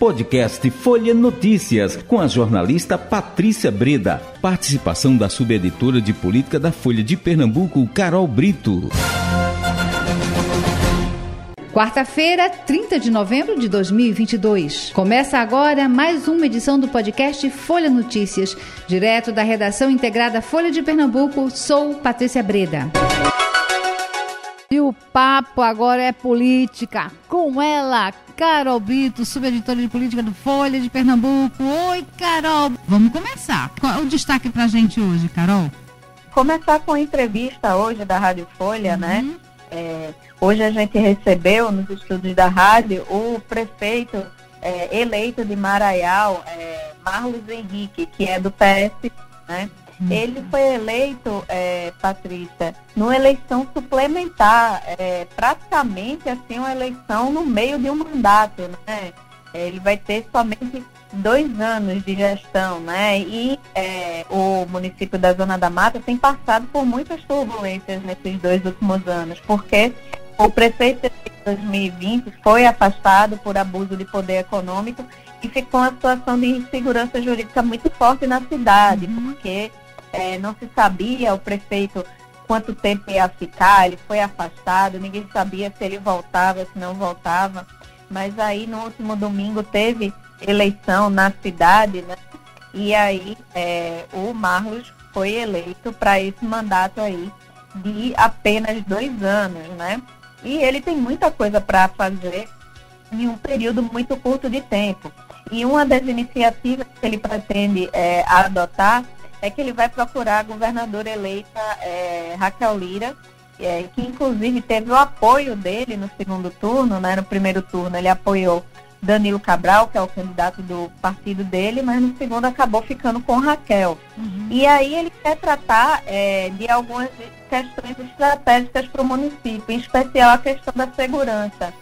Podcast Folha Notícias, com a jornalista Patrícia Breda. Participação da subeditora de política da Folha de Pernambuco, Carol Brito. Quarta-feira, 30 de novembro de 2022. Começa agora mais uma edição do podcast Folha Notícias. Direto da redação integrada Folha de Pernambuco, sou Patrícia Breda. E o papo agora é política. Com ela, Carol Brito, subeditora de política do Folha de Pernambuco. Oi, Carol. Vamos começar. Qual é o destaque pra gente hoje, Carol? Começar com a entrevista hoje da Rádio Folha, né? uhum. né? É, hoje a gente recebeu nos estudos da rádio o prefeito é, eleito de Maraial, é, Marlos Henrique, que é do PS, né? Ele foi eleito, é, Patrícia, numa eleição suplementar, é, praticamente assim uma eleição no meio de um mandato, né? Ele vai ter somente dois anos de gestão, né? E é, o município da Zona da Mata tem passado por muitas turbulências nesses dois últimos anos, porque o prefeito de 2020 foi afastado por abuso de poder econômico e ficou uma situação de insegurança jurídica muito forte na cidade, uhum. porque é, não se sabia o prefeito quanto tempo ia ficar, ele foi afastado, ninguém sabia se ele voltava, se não voltava. Mas aí no último domingo teve eleição na cidade, né? E aí é, o Marlos foi eleito para esse mandato aí de apenas dois anos, né? E ele tem muita coisa para fazer em um período muito curto de tempo. E uma das iniciativas que ele pretende é, adotar é que ele vai procurar a governadora eleita é, Raquel Lira, é, que inclusive teve o apoio dele no segundo turno, né? No primeiro turno ele apoiou Danilo Cabral, que é o candidato do partido dele, mas no segundo acabou ficando com Raquel. Uhum. E aí ele quer tratar é, de algumas questões estratégicas para o município, em especial a questão da segurança.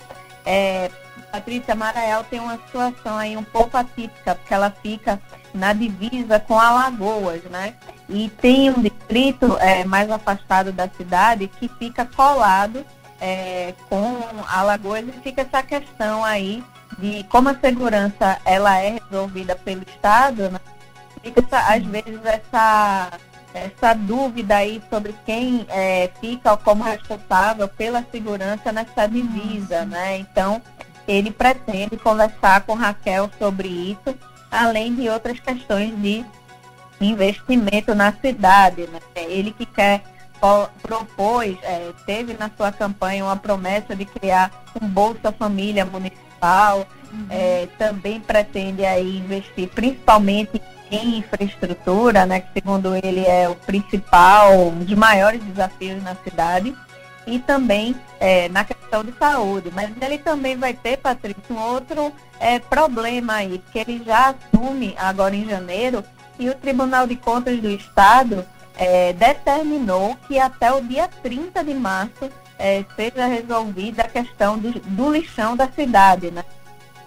É, Patrícia Marael tem uma situação aí um pouco atípica, porque ela fica na divisa com Alagoas, né? E tem um distrito é, mais afastado da cidade que fica colado é, com Alagoas e fica essa questão aí de como a segurança ela é resolvida pelo Estado, né? fica essa, às vezes essa, essa dúvida aí sobre quem é, fica como responsável pela segurança nessa divisa, né? Então, ele pretende conversar com Raquel sobre isso, além de outras questões de investimento na cidade. Né? Ele que quer propôs, é, teve na sua campanha uma promessa de criar um Bolsa Família Municipal, uhum. é, também pretende aí investir principalmente em infraestrutura, né, que segundo ele é o principal, um dos maiores desafios na cidade e também é, na questão de saúde. Mas ele também vai ter, Patrícia, um outro é, problema aí, porque ele já assume agora em janeiro e o Tribunal de Contas do Estado é, determinou que até o dia 30 de março é, seja resolvida a questão do, do lixão da cidade, né?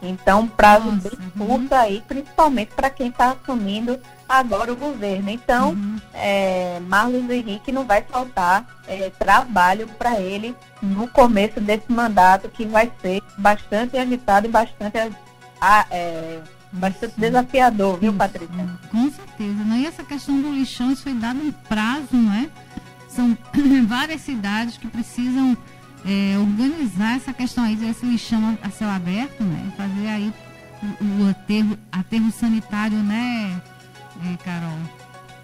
Então, prazo Nossa, bem uhum. curto aí, principalmente para quem está assumindo agora o governo. Então, uhum. é, Marlos Henrique não vai faltar é, trabalho para ele no começo desse mandato, que vai ser bastante agitado e bastante, é, bastante desafiador, viu, Patrícia? Com certeza. Né? E essa questão do lixão, isso foi dado um prazo, não é? São várias cidades que precisam é, organizar essa questão aí desse lixão a céu aberto, né? Fazer aí o, o aterro, aterro sanitário, né, é, Carol?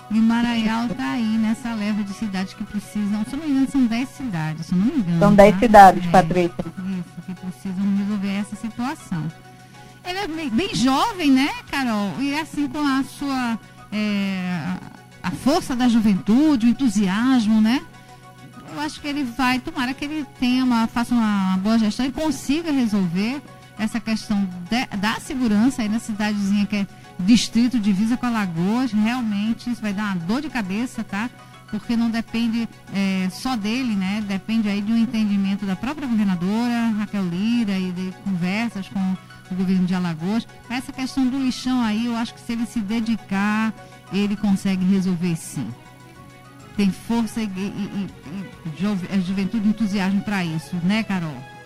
E Maraial está aí nessa leva de cidades que precisam, se não me engano, são 10 cidades, se não me engano. São 10 tá? cidades, é, Patrícia. Isso, que precisam resolver essa situação. Ele é bem, bem, jovem, né, Carol? E é assim com a sua. É, a força da juventude, o entusiasmo, né? Eu acho que ele vai, tomara que ele tenha uma, faça uma boa gestão e consiga resolver essa questão de, da segurança aí na cidadezinha que é distrito divisa com Alagoas, realmente isso vai dar uma dor de cabeça, tá? Porque não depende é, só dele, né? Depende aí de um entendimento da própria governadora, Raquel Lira, e de conversas com o governo de Alagoas. Essa questão do lixão aí, eu acho que se ele se dedicar, ele consegue resolver sim. Tem força e, e, e, e juventude e entusiasmo para isso, né, Carol?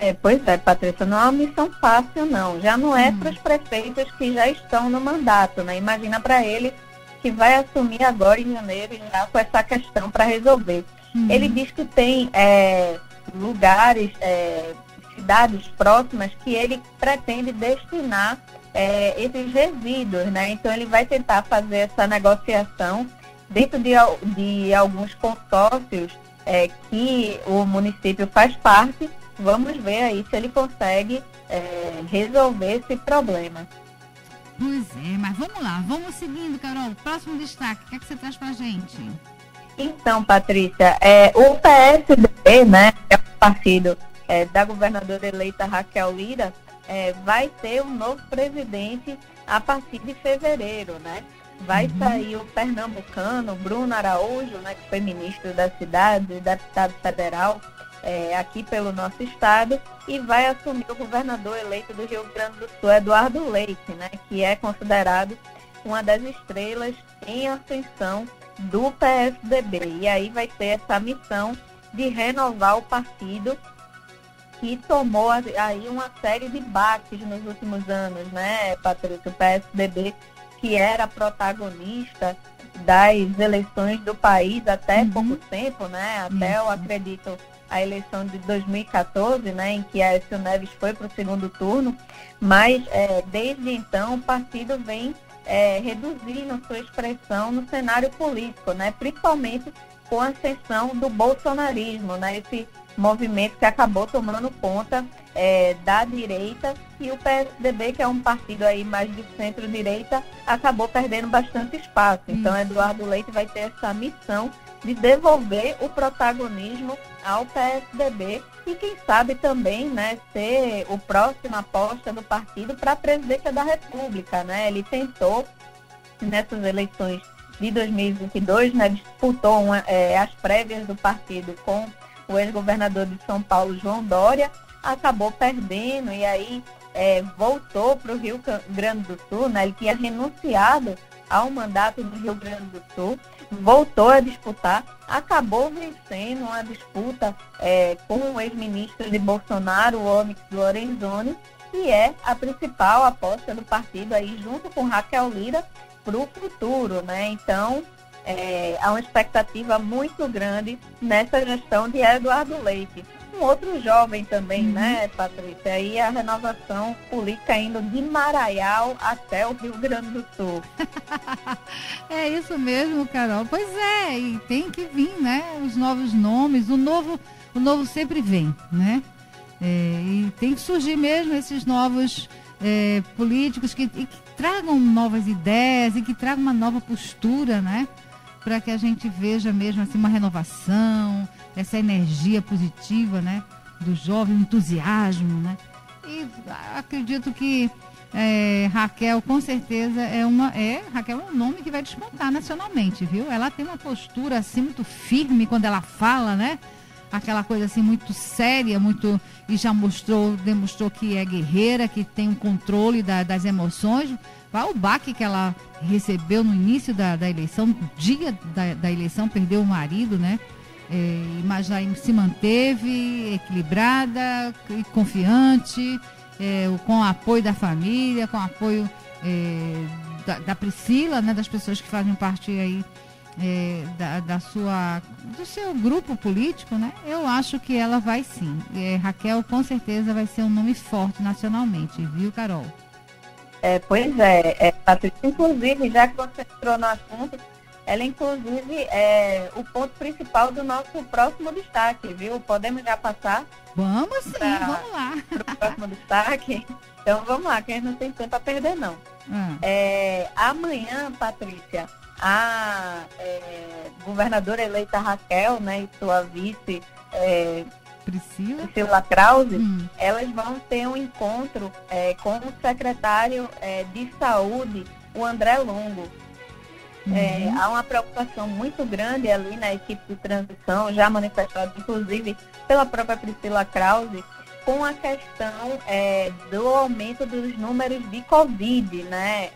É, pois é, Patrícia, não é uma missão fácil, não. Já não é hum. para os prefeitos que já estão no mandato, né? Imagina para ele que vai assumir agora em janeiro já com essa questão para resolver. Hum. Ele diz que tem é, lugares, é, cidades próximas que ele pretende destinar é, esses resíduos, né? Então ele vai tentar fazer essa negociação dentro de, de alguns consórcios é, que o município faz parte vamos ver aí se ele consegue é, resolver esse problema. Pois é, mas vamos lá, vamos seguindo, Carol. Próximo destaque, o que, é que você traz pra gente? Então, Patrícia, é, o PSDB, né, é o partido é, da governadora eleita Raquel Lira, é, vai ter um novo presidente a partir de fevereiro, né? Vai uhum. sair o pernambucano Bruno Araújo, né, que foi ministro da cidade, deputado federal, é, aqui pelo nosso estado e vai assumir o governador eleito do Rio Grande do Sul, Eduardo Leite, né, que é considerado uma das estrelas em ascensão do PSDB. E aí vai ter essa missão de renovar o partido que tomou aí uma série de baques nos últimos anos, né, Patrícia? O PSDB que era protagonista das eleições do país até uhum. pouco tempo, né? Até Isso. eu acredito a eleição de 2014, né, em que Aécio Neves foi para o segundo turno, mas é, desde então o partido vem é, reduzindo sua expressão no cenário político, né, principalmente com a ascensão do bolsonarismo, né, esse movimento que acabou tomando conta é, da direita e o PSDB, que é um partido aí mais de centro-direita, acabou perdendo bastante espaço. Então, Eduardo Leite vai ter essa missão de devolver o protagonismo ao PSDB e quem sabe também, né, ser o próximo aposta do partido para a presidência da República, né? Ele tentou nessas eleições de 2022, né, disputou uma, é, as prévias do partido com o ex-governador de São Paulo, João Dória, acabou perdendo e aí é, voltou para o Rio Grande do Sul, né? Ele tinha renunciado ao mandato do Rio Grande do Sul voltou a disputar, acabou vencendo uma disputa é, com o ex-ministro de Bolsonaro, o Onyx Lorenzoni, e é a principal aposta do partido aí, junto com Raquel Lira, para o futuro, né? Então, é, há uma expectativa muito grande nessa gestão de Eduardo Leite um outro jovem também, uhum. né, Patrícia? Aí a renovação política indo de Maraial até o Rio Grande do Sul. é isso mesmo, Carol. Pois é, e tem que vir, né? Os novos nomes, o novo, o novo sempre vem, né? É, e tem que surgir mesmo esses novos é, políticos que, que tragam novas ideias e que tragam uma nova postura, né? Para que a gente veja mesmo assim uma renovação, essa energia positiva, né? Do jovem, entusiasmo, né? E acredito que é, Raquel, com certeza, é uma. É, Raquel é um nome que vai despontar nacionalmente, viu? Ela tem uma postura assim muito firme quando ela fala, né? Aquela coisa assim muito séria, muito. E já mostrou, demonstrou que é guerreira, que tem um controle da, das emoções. Qual o baque que ela recebeu no início da, da eleição, no dia da, da eleição, perdeu o marido, né? É, mas aí se manteve equilibrada e confiante, é, com o apoio da família, com o apoio é, da, da, Priscila, né, das pessoas que fazem parte aí é, da, da, sua, do seu grupo político, né? Eu acho que ela vai sim. É, Raquel com certeza vai ser um nome forte nacionalmente, viu, Carol? É, pois é, é Patrícia, inclusive, já que você entrou no assunto, ela, inclusive, é o ponto principal do nosso próximo destaque, viu? Podemos já passar? Vamos sim, pra, vamos lá. Para o próximo destaque? Então vamos lá, que a gente não tem tempo a perder, não. Hum. É, amanhã, Patrícia, a é, governadora eleita Raquel, né, e sua vice é, Priscila, Priscila Krause, hum. elas vão ter um encontro é, com o secretário é, de saúde, o André Longo. Uhum. É, há uma preocupação muito grande ali na equipe de transição, já manifestada inclusive pela própria Priscila Krause, com a questão é, do aumento dos números de Covid, né?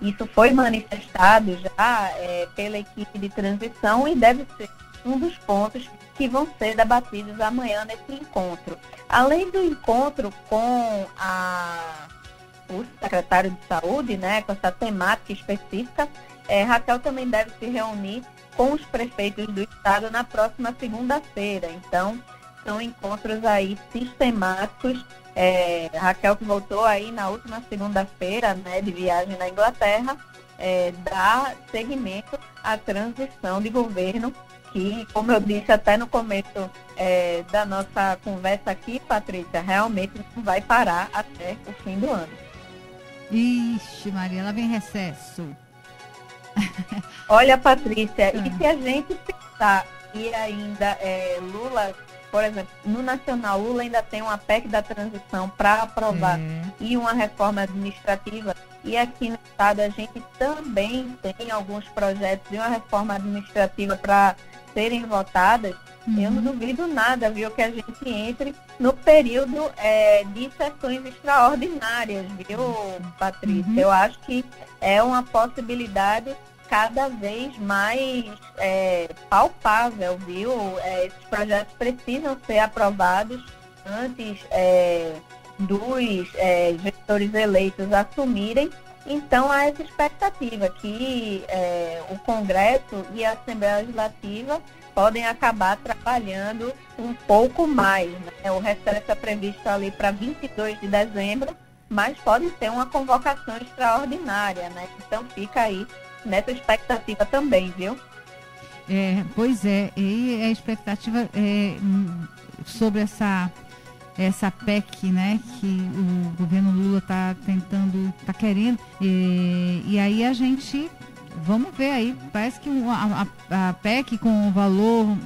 Isso foi manifestado já é, pela equipe de transição e deve ser um dos pontos que que vão ser debatidos amanhã nesse encontro. Além do encontro com a, o secretário de saúde, né, com essa temática específica, é, Raquel também deve se reunir com os prefeitos do estado na próxima segunda-feira. Então, são encontros aí sistemáticos. É, Raquel que voltou aí na última segunda-feira, né, de viagem na Inglaterra, é, dá seguimento à transição de governo que, como eu disse até no começo é, da nossa conversa aqui, Patrícia, realmente não vai parar até o fim do ano. Ixi, Maria, ela vem recesso. Olha, Patrícia, e se a gente pensar e ainda é, Lula, por exemplo, no Nacional, Lula ainda tem uma PEC da transição para aprovar é. e uma reforma administrativa. E aqui no Estado a gente também tem alguns projetos de uma reforma administrativa para serem votadas. Uhum. Eu não duvido nada, viu, que a gente entre no período é, de sessões extraordinárias, viu, Patrícia? Uhum. Eu acho que é uma possibilidade cada vez mais é, palpável, viu? É, esses projetos precisam ser aprovados antes é, dos é, gestores eleitos assumirem. Então, há essa expectativa que é, o Congresso e a Assembleia Legislativa podem acabar trabalhando um pouco mais. Né? O recesso está previsto ali para 22 de dezembro, mas pode ter uma convocação extraordinária, né? Então fica aí nessa expectativa também, viu? É, pois é, e a expectativa é, sobre essa essa PEC, né, que o governo Lula está tentando, está querendo, e, e, aí a gente, vamos ver aí, parece que a, a, a PEC com o valor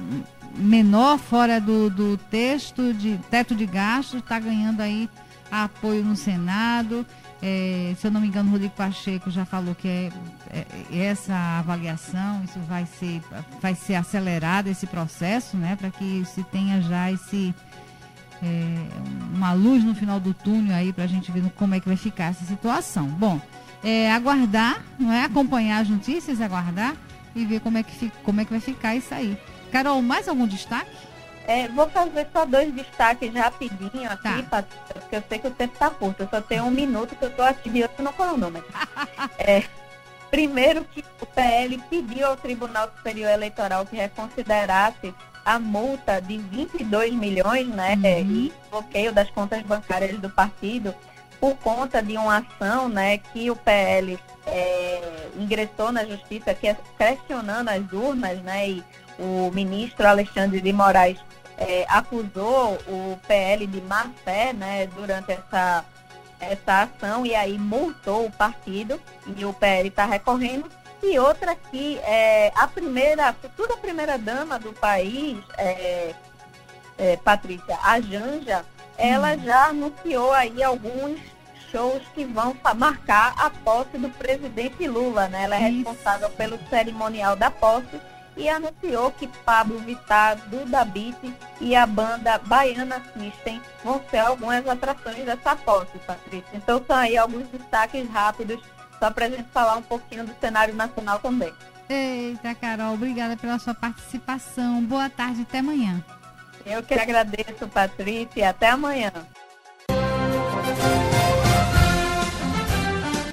menor fora do, do texto de teto de gastos está ganhando aí apoio no Senado é, se eu não me engano, o Rodrigo Pacheco já falou que é, é, essa avaliação, isso vai ser, vai ser acelerado esse processo, né, para que se tenha já esse é, uma luz no final do túnel aí para a gente ver como é que vai ficar essa situação. Bom, é, aguardar, não é? Acompanhar as notícias, aguardar e ver como é que, fica, como é que vai ficar isso aí. Carol, mais algum destaque? É, vou fazer só dois destaques rapidinho aqui, tá. porque eu sei que o tempo está curto. Eu só tenho um minuto que eu estou aqui de outro no cronômetro. é, primeiro que o PL pediu ao Tribunal Superior Eleitoral que reconsiderasse a multa de 22 milhões, né, uhum. e bloqueio das contas bancárias do partido por conta de uma ação, né, que o PL é, ingressou na justiça, que é questionando as urnas, né, e o ministro Alexandre de Moraes é, acusou o PL de má fé né, durante essa, essa ação e aí multou o partido e o PL está recorrendo. E outra que é, a primeira, a futura primeira-dama do país, é, é, Patrícia, a Janja, ela hum. já anunciou aí alguns shows que vão marcar a posse do presidente Lula, né? Ela é Isso. responsável pelo cerimonial da posse e anunciou que Pablo Vittar, Duda Beat e a banda Baiana System vão ser algumas atrações dessa posse, Patrícia. Então são aí alguns destaques rápidos, só para a gente falar um pouquinho do cenário nacional também. Eita, Carol, obrigada pela sua participação. Boa tarde, até amanhã. Eu que agradeço, Patrícia, e até amanhã.